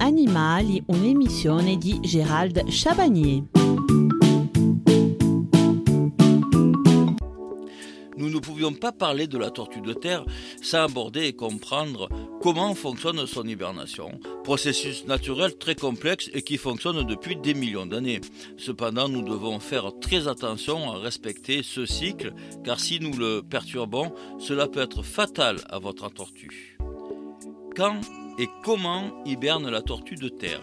Animali, Gérald Chabagnier. Nous ne pouvions pas parler de la tortue de terre sans aborder et comprendre comment fonctionne son hibernation. Processus naturel très complexe et qui fonctionne depuis des millions d'années. Cependant, nous devons faire très attention à respecter ce cycle car si nous le perturbons, cela peut être fatal à votre tortue. Quand et comment hiberne la tortue de terre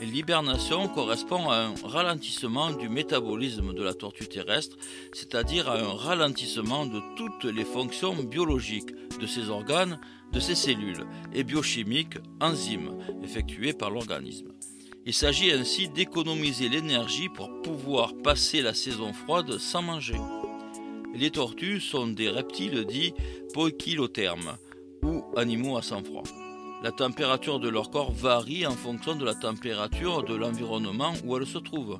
L'hibernation correspond à un ralentissement du métabolisme de la tortue terrestre, c'est-à-dire à un ralentissement de toutes les fonctions biologiques de ses organes, de ses cellules et biochimiques, enzymes, effectuées par l'organisme. Il s'agit ainsi d'économiser l'énergie pour pouvoir passer la saison froide sans manger. Les tortues sont des reptiles dits poikilothermes ou animaux à sang froid. La température de leur corps varie en fonction de la température de l'environnement où elles se trouvent.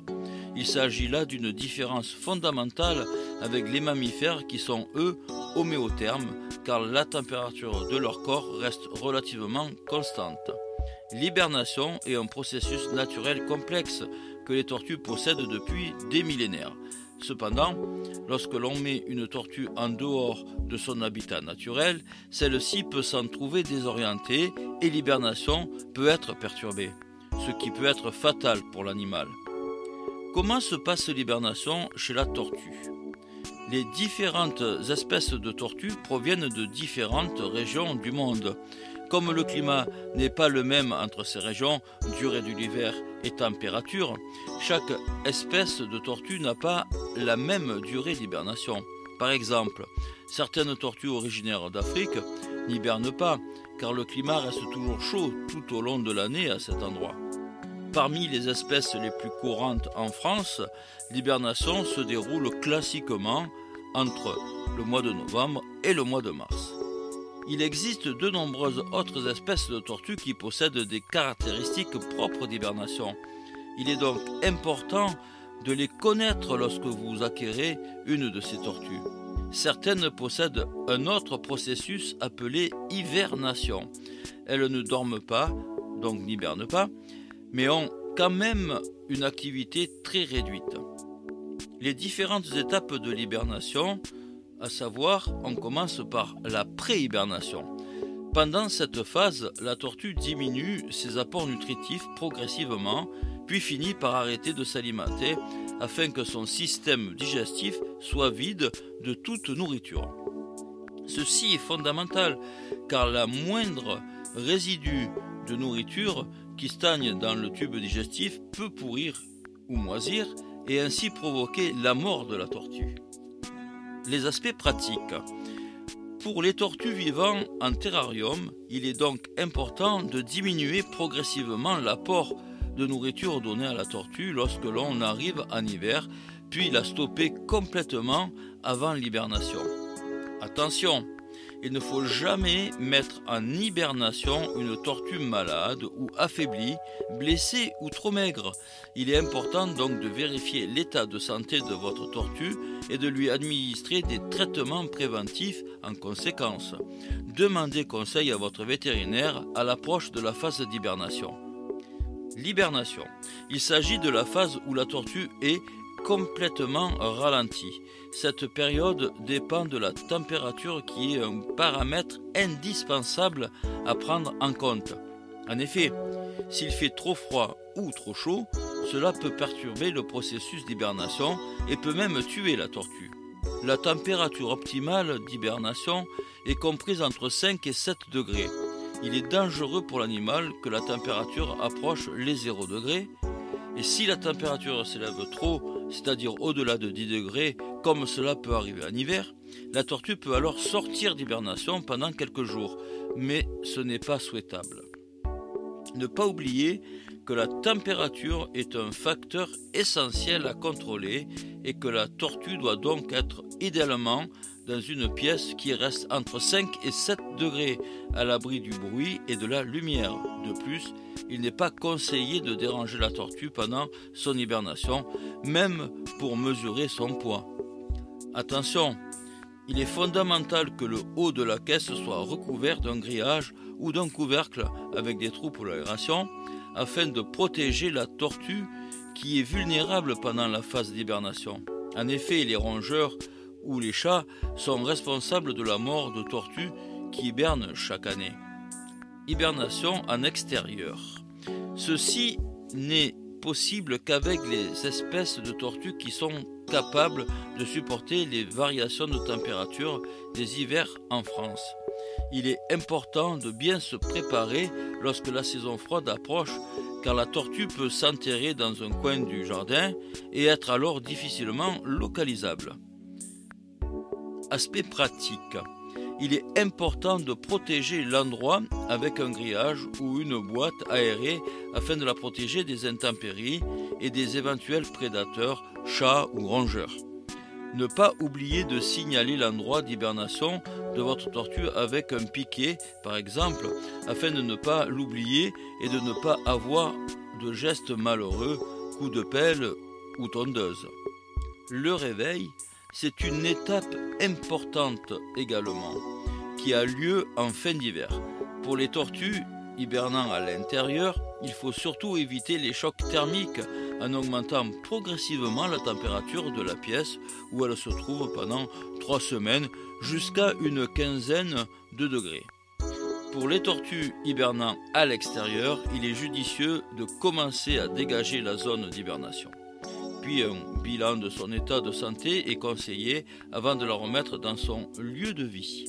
Il s'agit là d'une différence fondamentale avec les mammifères qui sont eux homéothermes car la température de leur corps reste relativement constante. L'hibernation est un processus naturel complexe que les tortues possèdent depuis des millénaires. Cependant, lorsque l'on met une tortue en dehors de son habitat naturel, celle-ci peut s'en trouver désorientée et l'hibernation peut être perturbée, ce qui peut être fatal pour l'animal. Comment se passe l'hibernation chez la tortue? Les différentes espèces de tortues proviennent de différentes régions du monde. Comme le climat n'est pas le même entre ces régions, durée de l'hiver et température, chaque espèce de tortue n'a pas la même durée d'hibernation. Par exemple, certaines tortues originaires d'Afrique n'hibernent pas, car le climat reste toujours chaud tout au long de l'année à cet endroit. Parmi les espèces les plus courantes en France, l'hibernation se déroule classiquement entre le mois de novembre et le mois de mars. Il existe de nombreuses autres espèces de tortues qui possèdent des caractéristiques propres d'hibernation. Il est donc important de les connaître lorsque vous acquérez une de ces tortues. Certaines possèdent un autre processus appelé hivernation. Elles ne dorment pas, donc n'hibernent pas, mais ont quand même une activité très réduite. Les différentes étapes de l'hibernation à savoir, on commence par la pré-hibernation. Pendant cette phase, la tortue diminue ses apports nutritifs progressivement, puis finit par arrêter de s'alimenter afin que son système digestif soit vide de toute nourriture. Ceci est fondamental car la moindre résidu de nourriture qui stagne dans le tube digestif peut pourrir ou moisir et ainsi provoquer la mort de la tortue les aspects pratiques. Pour les tortues vivant en terrarium, il est donc important de diminuer progressivement l'apport de nourriture donnée à la tortue lorsque l'on arrive en hiver, puis la stopper complètement avant l'hibernation. Attention, il ne faut jamais mettre en hibernation une tortue malade ou affaiblie, blessée ou trop maigre. Il est important donc de vérifier l'état de santé de votre tortue et de lui administrer des traitements préventifs en conséquence. Demandez conseil à votre vétérinaire à l'approche de la phase d'hibernation. L'hibernation. Il s'agit de la phase où la tortue est complètement ralenti. Cette période dépend de la température qui est un paramètre indispensable à prendre en compte. En effet, s'il fait trop froid ou trop chaud, cela peut perturber le processus d'hibernation et peut même tuer la tortue. La température optimale d'hibernation est comprise entre 5 et 7 degrés. Il est dangereux pour l'animal que la température approche les 0 degrés et si la température s'élève trop, c'est-à-dire au-delà de 10 degrés, comme cela peut arriver en hiver, la tortue peut alors sortir d'hibernation pendant quelques jours, mais ce n'est pas souhaitable. Ne pas oublier que la température est un facteur essentiel à contrôler et que la tortue doit donc être idéalement dans une pièce qui reste entre 5 et 7 degrés à l'abri du bruit et de la lumière. De plus, il n'est pas conseillé de déranger la tortue pendant son hibernation, même pour mesurer son poids. Attention, Il est fondamental que le haut de la caisse soit recouvert d'un grillage ou d'un couvercle avec des trous pour l'aération afin de protéger la tortue qui est vulnérable pendant la phase d'hibernation. En effet, les rongeurs ou les chats sont responsables de la mort de tortues qui hibernent chaque année. Hibernation en extérieur. Ceci n'est possible qu'avec les espèces de tortues qui sont capables de supporter les variations de température des hivers en France. Il est important de bien se préparer lorsque la saison froide approche car la tortue peut s'enterrer dans un coin du jardin et être alors difficilement localisable. Aspect pratique. Il est important de protéger l'endroit avec un grillage ou une boîte aérée afin de la protéger des intempéries et des éventuels prédateurs, chats ou rongeurs. Ne pas oublier de signaler l'endroit d'hibernation de votre tortue avec un piquet, par exemple, afin de ne pas l'oublier et de ne pas avoir de gestes malheureux, coups de pelle ou tondeuse. Le réveil, c'est une étape importante également, qui a lieu en fin d'hiver. Pour les tortues hibernant à l'intérieur, il faut surtout éviter les chocs thermiques en augmentant progressivement la température de la pièce où elle se trouve pendant trois semaines jusqu'à une quinzaine de degrés. Pour les tortues hibernant à l'extérieur, il est judicieux de commencer à dégager la zone d'hibernation. Un bilan de son état de santé est conseillé avant de la remettre dans son lieu de vie.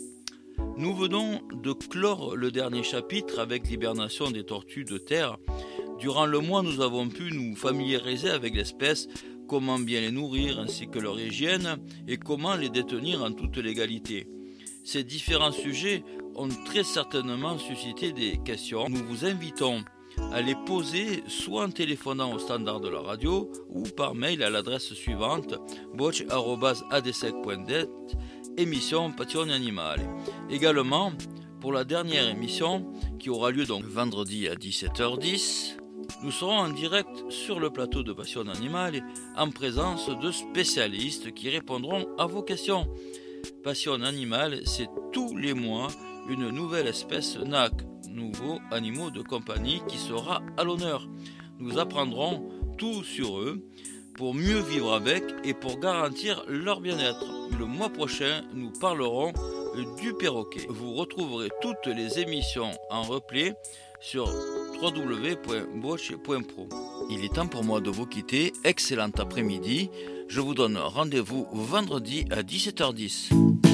Nous venons de clore le dernier chapitre avec l'hibernation des tortues de terre. Durant le mois, nous avons pu nous familiariser avec l'espèce, comment bien les nourrir ainsi que leur hygiène et comment les détenir en toute légalité. Ces différents sujets ont très certainement suscité des questions. Nous vous invitons à les poser soit en téléphonant au standard de la radio ou par mail à l'adresse suivante boch.adsec.net émission Passion Animale. Également, pour la dernière émission, qui aura lieu donc vendredi à 17h10, nous serons en direct sur le plateau de Passion Animale en présence de spécialistes qui répondront à vos questions. Passion Animale, c'est tous les mois une nouvelle espèce NAC, nouveaux animaux de compagnie, qui sera à l'honneur. Nous apprendrons tout sur eux pour mieux vivre avec et pour garantir leur bien-être. Le mois prochain, nous parlerons du perroquet. Vous retrouverez toutes les émissions en replay sur www.boche.pro. Il est temps pour moi de vous quitter. Excellent après-midi. Je vous donne rendez-vous vendredi à 17h10.